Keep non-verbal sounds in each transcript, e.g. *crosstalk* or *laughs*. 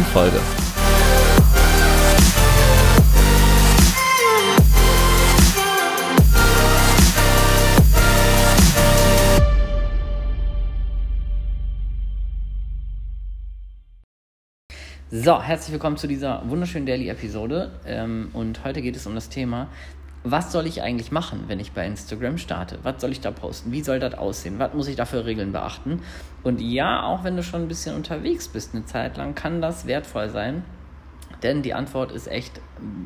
neuen Folge. So, herzlich willkommen zu dieser wunderschönen Daily-Episode. Ähm, und heute geht es um das Thema, was soll ich eigentlich machen, wenn ich bei Instagram starte? Was soll ich da posten? Wie soll das aussehen? Was muss ich da für Regeln beachten? Und ja, auch wenn du schon ein bisschen unterwegs bist eine Zeit lang, kann das wertvoll sein. Denn die Antwort ist echt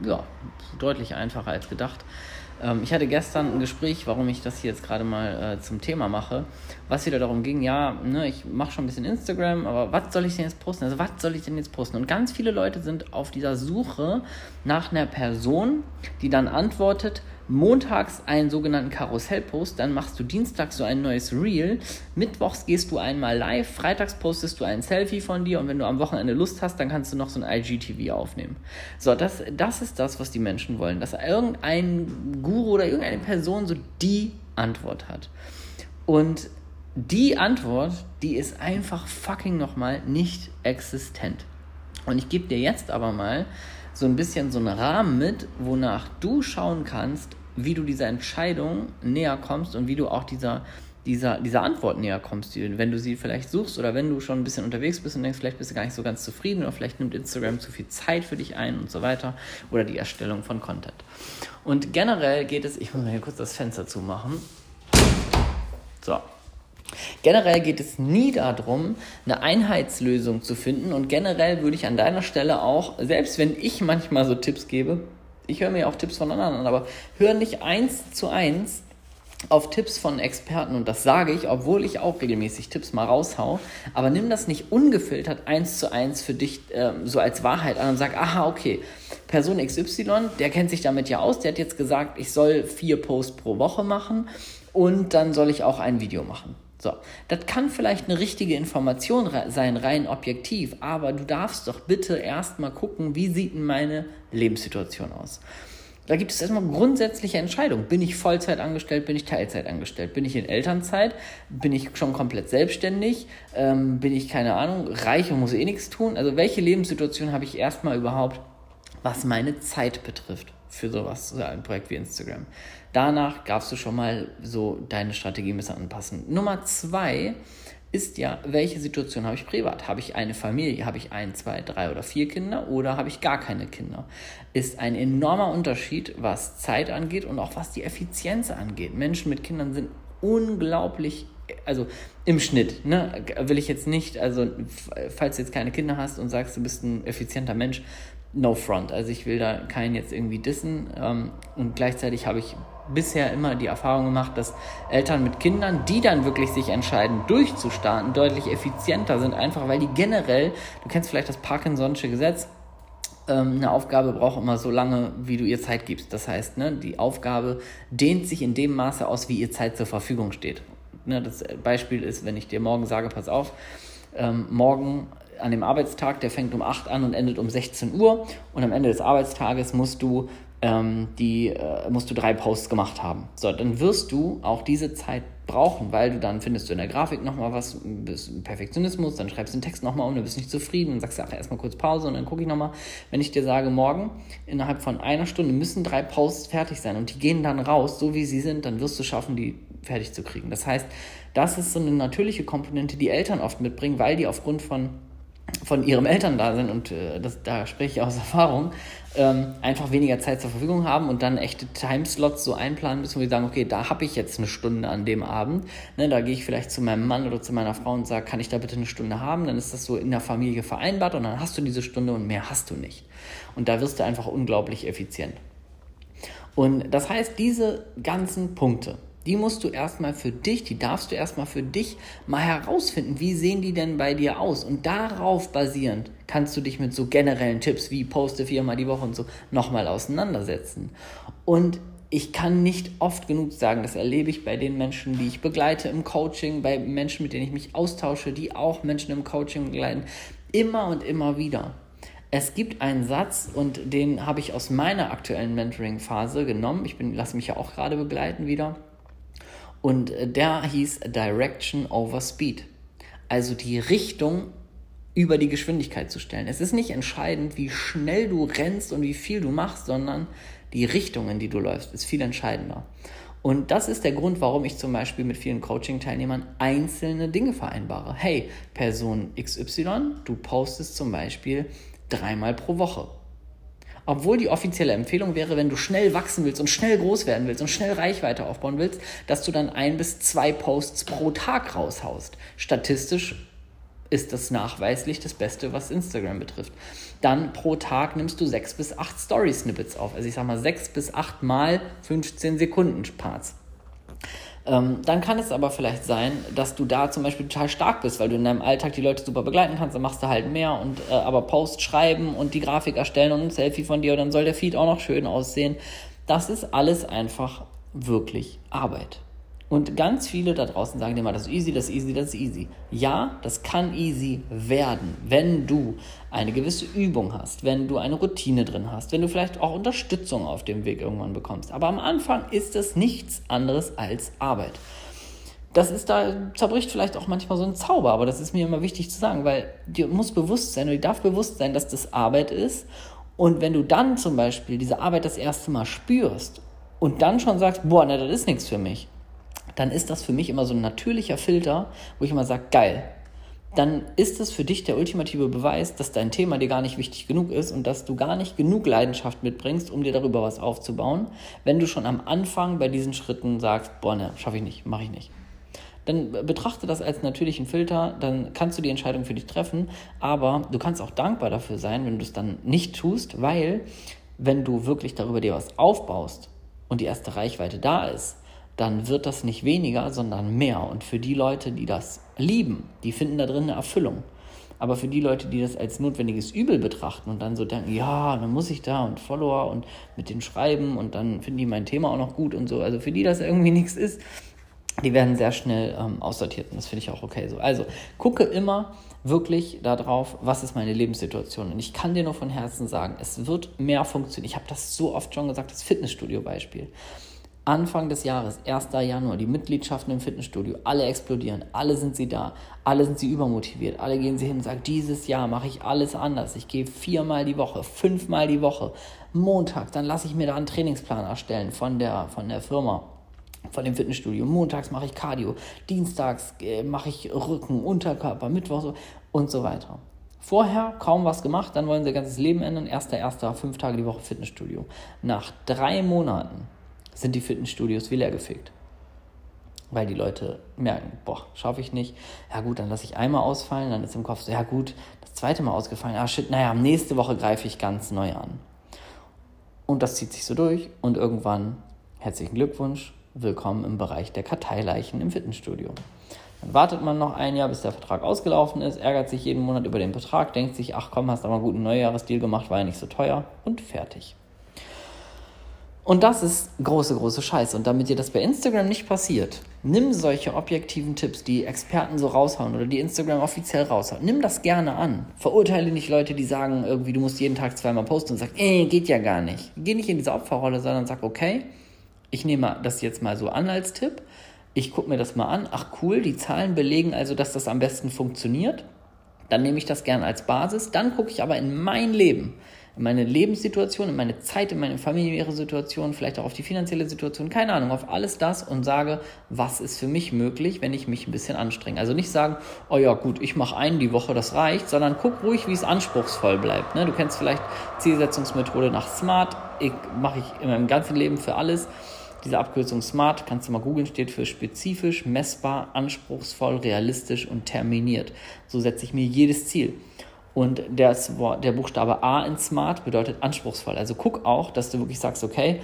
ja, deutlich einfacher als gedacht. Ähm, ich hatte gestern ein Gespräch, warum ich das hier jetzt gerade mal äh, zum Thema mache, was wieder darum ging, ja, ne, ich mache schon ein bisschen Instagram, aber was soll ich denn jetzt posten? Also was soll ich denn jetzt posten? Und ganz viele Leute sind auf dieser Suche nach einer Person, die dann antwortet, montags einen sogenannten Karussellpost, dann machst du dienstags so ein neues Reel, mittwochs gehst du einmal live, freitags postest du ein Selfie von dir und wenn du am Wochenende Lust hast, dann kannst du noch so ein IGTV aufnehmen. So, das, das ist das, was die Menschen wollen, dass irgendein Guru oder irgendeine Person so die Antwort hat. Und die Antwort, die ist einfach fucking nochmal nicht existent. Und ich gebe dir jetzt aber mal so ein bisschen so einen Rahmen mit, wonach du schauen kannst, wie du dieser Entscheidung näher kommst und wie du auch dieser, dieser, dieser Antwort näher kommst, wenn du sie vielleicht suchst oder wenn du schon ein bisschen unterwegs bist und denkst, vielleicht bist du gar nicht so ganz zufrieden oder vielleicht nimmt Instagram zu viel Zeit für dich ein und so weiter oder die Erstellung von Content. Und generell geht es, ich muss mal hier kurz das Fenster zumachen. So, Generell geht es nie darum, eine Einheitslösung zu finden. Und generell würde ich an deiner Stelle auch, selbst wenn ich manchmal so Tipps gebe, ich höre mir auch Tipps von anderen an, aber hör nicht eins zu eins auf Tipps von Experten. Und das sage ich, obwohl ich auch regelmäßig Tipps mal raushau, aber nimm das nicht ungefiltert eins zu eins für dich äh, so als Wahrheit an und sag, aha, okay, Person XY, der kennt sich damit ja aus, der hat jetzt gesagt, ich soll vier Posts pro Woche machen und dann soll ich auch ein Video machen. So, das kann vielleicht eine richtige Information sein, rein objektiv, aber du darfst doch bitte erstmal gucken, wie sieht denn meine Lebenssituation aus. Da gibt es erstmal grundsätzliche Entscheidungen. Bin ich Vollzeit angestellt, bin ich Teilzeit angestellt? Bin ich in Elternzeit? Bin ich schon komplett selbstständig? Ähm, bin ich, keine Ahnung, reich und muss eh nichts tun? Also welche Lebenssituation habe ich erstmal überhaupt, was meine Zeit betrifft? Für sowas, so ein Projekt wie Instagram. Danach darfst du schon mal so deine Strategie ein bisschen anpassen. Nummer zwei ist ja, welche Situation habe ich privat? Habe ich eine Familie? Habe ich ein, zwei, drei oder vier Kinder oder habe ich gar keine Kinder? Ist ein enormer Unterschied, was Zeit angeht und auch was die Effizienz angeht. Menschen mit Kindern sind unglaublich, also im Schnitt, ne, will ich jetzt nicht, also falls du jetzt keine Kinder hast und sagst, du bist ein effizienter Mensch, no front. Also ich will da keinen jetzt irgendwie dissen. Ähm, und gleichzeitig habe ich bisher immer die Erfahrung gemacht, dass Eltern mit Kindern, die dann wirklich sich entscheiden, durchzustarten, deutlich effizienter sind, einfach weil die generell, du kennst vielleicht das Parkinson'sche Gesetz, ähm, eine Aufgabe braucht immer so lange, wie du ihr Zeit gibst. Das heißt, ne, die Aufgabe dehnt sich in dem Maße aus, wie ihr Zeit zur Verfügung steht. Ne, das Beispiel ist, wenn ich dir morgen sage, pass auf, ähm, morgen an dem Arbeitstag, der fängt um 8 an und endet um 16 Uhr. Und am Ende des Arbeitstages musst du, ähm, die, äh, musst du drei Posts gemacht haben. So, dann wirst du auch diese Zeit brauchen, weil du dann findest du in der Grafik nochmal was, bist Perfektionismus, dann schreibst du den Text nochmal um, du bist nicht zufrieden und sagst, ach, erstmal kurz Pause und dann gucke ich nochmal. Wenn ich dir sage, morgen innerhalb von einer Stunde müssen drei Posts fertig sein und die gehen dann raus, so wie sie sind, dann wirst du schaffen, die fertig zu kriegen. Das heißt, das ist so eine natürliche Komponente, die Eltern oft mitbringen, weil die aufgrund von von ihrem Eltern da sind und äh, das, da spreche ich aus *laughs* Erfahrung, ähm, einfach weniger Zeit zur Verfügung haben und dann echte Timeslots so einplanen müssen, wo sie sagen, okay, da habe ich jetzt eine Stunde an dem Abend. Ne, da gehe ich vielleicht zu meinem Mann oder zu meiner Frau und sage, kann ich da bitte eine Stunde haben? Dann ist das so in der Familie vereinbart und dann hast du diese Stunde und mehr hast du nicht. Und da wirst du einfach unglaublich effizient. Und das heißt, diese ganzen Punkte, Die musst du erstmal für dich, die darfst du erstmal für dich mal herausfinden. Wie sehen die denn bei dir aus? Und darauf basierend kannst du dich mit so generellen Tipps wie poste viermal die Woche und so nochmal auseinandersetzen. Und ich kann nicht oft genug sagen, das erlebe ich bei den Menschen, die ich begleite im Coaching, bei Menschen, mit denen ich mich austausche, die auch Menschen im Coaching begleiten, immer und immer wieder. Es gibt einen Satz und den habe ich aus meiner aktuellen Mentoring-Phase genommen. Ich lasse mich ja auch gerade begleiten wieder. Und äh, der hieß Direction over Speed. Also die Richtung über die Geschwindigkeit zu stellen. Es ist nicht entscheidend, wie schnell du rennst und wie viel du machst, sondern die Richtung, in die du läufst, ist viel entscheidender. Und das ist der Grund, warum ich zum Beispiel mit vielen Coaching-Teilnehmern einzelne Dinge vereinbare. Hey, Person XY, du postest zum Beispiel dreimal pro Woche. Obwohl die offizielle Empfehlung wäre, wenn du schnell wachsen willst und schnell groß werden willst und schnell Reichweite aufbauen willst, dass du dann ein bis zwei Posts pro Tag raushaust. Statistisch ist das nachweislich das Beste, was Instagram betrifft. Dann pro Tag nimmst du sechs bis acht Story-Snippets auf. Also ich sag mal sechs bis acht mal 15 Sekunden Parts. Ähm, dann kann es aber vielleicht sein, dass du da zum Beispiel total stark bist, weil du in deinem Alltag die Leute super begleiten kannst, dann machst du halt mehr und äh, aber Post schreiben und die Grafik erstellen und ein Selfie von dir und dann soll der Feed auch noch schön aussehen. Das ist alles einfach wirklich Arbeit. Und ganz viele da draußen sagen immer, das ist easy, das ist easy, das ist easy. Ja, das kann easy werden, wenn du eine gewisse Übung hast, wenn du eine Routine drin hast, wenn du vielleicht auch Unterstützung auf dem Weg irgendwann bekommst. Aber am Anfang ist es nichts anderes als Arbeit. Das ist da, zerbricht vielleicht auch manchmal so ein Zauber, aber das ist mir immer wichtig zu sagen, weil dir muss bewusst sein, oder dir darf bewusst sein, dass das Arbeit ist. Und wenn du dann zum Beispiel diese Arbeit das erste Mal spürst und dann schon sagst, boah, ne, das ist nichts für mich, dann ist das für mich immer so ein natürlicher Filter, wo ich immer sage, geil. Dann ist es für dich der ultimative Beweis, dass dein Thema dir gar nicht wichtig genug ist und dass du gar nicht genug Leidenschaft mitbringst, um dir darüber was aufzubauen, wenn du schon am Anfang bei diesen Schritten sagst, boah, ne, schaffe ich nicht, mache ich nicht. Dann betrachte das als natürlichen Filter, dann kannst du die Entscheidung für dich treffen, aber du kannst auch dankbar dafür sein, wenn du es dann nicht tust, weil wenn du wirklich darüber dir was aufbaust und die erste Reichweite da ist, dann wird das nicht weniger, sondern mehr. Und für die Leute, die das lieben, die finden da drin eine Erfüllung. Aber für die Leute, die das als notwendiges Übel betrachten und dann so denken, ja, dann muss ich da und Follower und mit denen schreiben und dann finden die mein Thema auch noch gut und so, also für die das irgendwie *laughs* nichts ist, die werden sehr schnell ähm, aussortiert und das finde ich auch okay so. Also gucke immer wirklich darauf, was ist meine Lebenssituation. Und ich kann dir nur von Herzen sagen, es wird mehr funktionieren. Ich habe das so oft schon gesagt, das Fitnessstudio-Beispiel. Anfang des Jahres, 1. Januar, die Mitgliedschaften im Fitnessstudio, alle explodieren, alle sind sie da, alle sind sie übermotiviert, alle gehen sie hin und sagen, dieses Jahr mache ich alles anders. Ich gehe viermal die Woche, fünfmal die Woche, Montag, dann lasse ich mir da einen Trainingsplan erstellen von der, von der Firma, von dem Fitnessstudio. Montags mache ich Cardio, dienstags äh, mache ich Rücken, Unterkörper, Mittwoch so, und so weiter. Vorher kaum was gemacht, dann wollen sie ihr ganzes Leben ändern. Erster, erster, fünf Tage die Woche Fitnessstudio. Nach drei Monaten sind die Fitnessstudios wie leergefegt. Weil die Leute merken, boah, schaffe ich nicht. Ja gut, dann lasse ich einmal ausfallen, dann ist im Kopf so, ja gut, das zweite Mal ausgefallen. Ah shit, naja, nächste Woche greife ich ganz neu an. Und das zieht sich so durch und irgendwann, herzlichen Glückwunsch, willkommen im Bereich der Karteileichen im Fitnessstudio. Dann wartet man noch ein Jahr, bis der Vertrag ausgelaufen ist, ärgert sich jeden Monat über den Betrag, denkt sich, ach komm, hast aber einen guten Neujahresdeal gemacht, war ja nicht so teuer und fertig. Und das ist große, große Scheiße. Und damit dir das bei Instagram nicht passiert, nimm solche objektiven Tipps, die Experten so raushauen oder die Instagram offiziell raushauen. Nimm das gerne an. Verurteile nicht Leute, die sagen, irgendwie, du musst jeden Tag zweimal posten und sag, ey, geht ja gar nicht. Geh nicht in diese Opferrolle, sondern sag, okay, ich nehme das jetzt mal so an als Tipp. Ich gucke mir das mal an. Ach cool, die Zahlen belegen also, dass das am besten funktioniert. Dann nehme ich das gerne als Basis. Dann gucke ich aber in mein Leben in meine Lebenssituation, in meine Zeit, in meine familiäre Situation, vielleicht auch auf die finanzielle Situation, keine Ahnung, auf alles das und sage, was ist für mich möglich, wenn ich mich ein bisschen anstrenge. Also nicht sagen, oh ja gut, ich mache einen die Woche, das reicht, sondern guck ruhig, wie es anspruchsvoll bleibt. Ne? Du kennst vielleicht Zielsetzungsmethode nach SMART, ich, mache ich in meinem ganzen Leben für alles. Diese Abkürzung SMART, kannst du mal googeln, steht für spezifisch, messbar, anspruchsvoll, realistisch und terminiert. So setze ich mir jedes Ziel. Und das Wort, der Buchstabe A in Smart bedeutet anspruchsvoll. Also guck auch, dass du wirklich sagst, okay,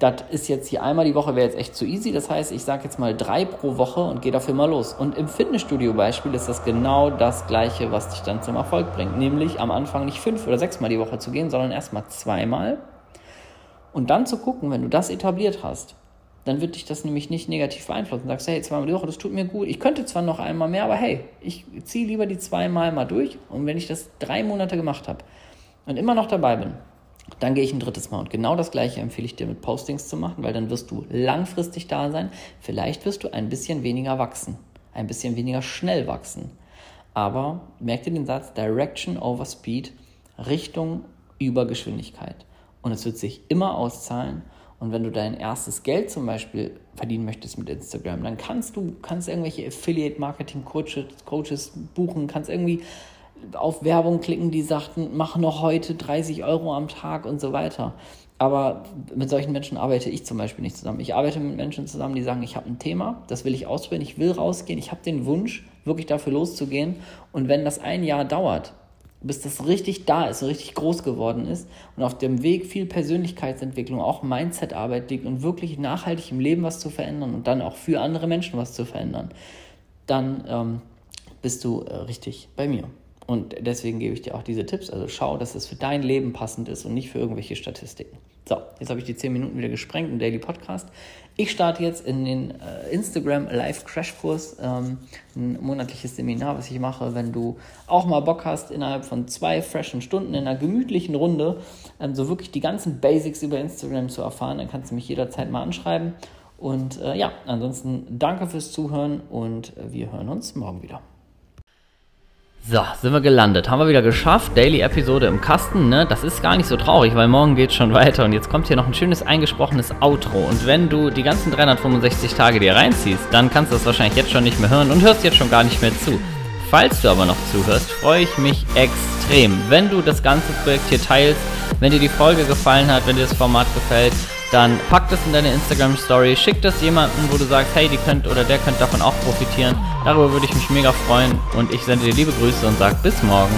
das ist jetzt hier einmal die Woche, wäre jetzt echt zu easy. Das heißt, ich sage jetzt mal drei pro Woche und gehe dafür mal los. Und im Fitnessstudio-Beispiel ist das genau das Gleiche, was dich dann zum Erfolg bringt. Nämlich am Anfang nicht fünf oder sechs Mal die Woche zu gehen, sondern erstmal zweimal. Und dann zu gucken, wenn du das etabliert hast, dann wird dich das nämlich nicht negativ beeinflussen. Du sagst, hey, zweimal die Woche, das tut mir gut. Ich könnte zwar noch einmal mehr, aber hey, ich ziehe lieber die zweimal mal durch. Und wenn ich das drei Monate gemacht habe und immer noch dabei bin, dann gehe ich ein drittes Mal. Und genau das gleiche empfehle ich dir mit Postings zu machen, weil dann wirst du langfristig da sein. Vielleicht wirst du ein bisschen weniger wachsen, ein bisschen weniger schnell wachsen. Aber merk dir den Satz Direction over Speed, Richtung über Geschwindigkeit. Und es wird sich immer auszahlen. Und wenn du dein erstes Geld zum Beispiel verdienen möchtest mit Instagram, dann kannst du kannst irgendwelche Affiliate-Marketing-Coaches Coaches buchen, kannst irgendwie auf Werbung klicken, die sagten, mach noch heute 30 Euro am Tag und so weiter. Aber mit solchen Menschen arbeite ich zum Beispiel nicht zusammen. Ich arbeite mit Menschen zusammen, die sagen, ich habe ein Thema, das will ich ausprobieren, ich will rausgehen, ich habe den Wunsch, wirklich dafür loszugehen. Und wenn das ein Jahr dauert, bis das richtig da ist, richtig groß geworden ist und auf dem Weg viel Persönlichkeitsentwicklung, auch Mindset-Arbeit liegt und wirklich nachhaltig im Leben was zu verändern und dann auch für andere Menschen was zu verändern, dann ähm, bist du äh, richtig bei mir. Und deswegen gebe ich dir auch diese Tipps. Also schau, dass es für dein Leben passend ist und nicht für irgendwelche Statistiken. So, jetzt habe ich die 10 Minuten wieder gesprengt im Daily Podcast. Ich starte jetzt in den äh, Instagram Live Crash Kurs, ähm, ein monatliches Seminar, was ich mache. Wenn du auch mal Bock hast, innerhalb von zwei freshen Stunden in einer gemütlichen Runde ähm, so wirklich die ganzen Basics über Instagram zu erfahren, dann kannst du mich jederzeit mal anschreiben. Und äh, ja, ansonsten danke fürs Zuhören und äh, wir hören uns morgen wieder. So, sind wir gelandet. Haben wir wieder geschafft. Daily-Episode im Kasten, ne? Das ist gar nicht so traurig, weil morgen geht schon *laughs* weiter. Und jetzt kommt hier noch ein schönes eingesprochenes Outro. Und wenn du die ganzen 365 Tage dir reinziehst, dann kannst du das wahrscheinlich jetzt schon nicht mehr hören und hörst jetzt schon gar nicht mehr zu. Falls du aber noch zuhörst, freue ich mich extrem, wenn du das ganze Projekt hier teilst, wenn dir die Folge gefallen hat, wenn dir das Format gefällt dann pack das in deine Instagram Story, schick das jemandem, wo du sagst, hey, die könnt oder der könnte davon auch profitieren. Darüber würde ich mich mega freuen und ich sende dir liebe Grüße und sag bis morgen.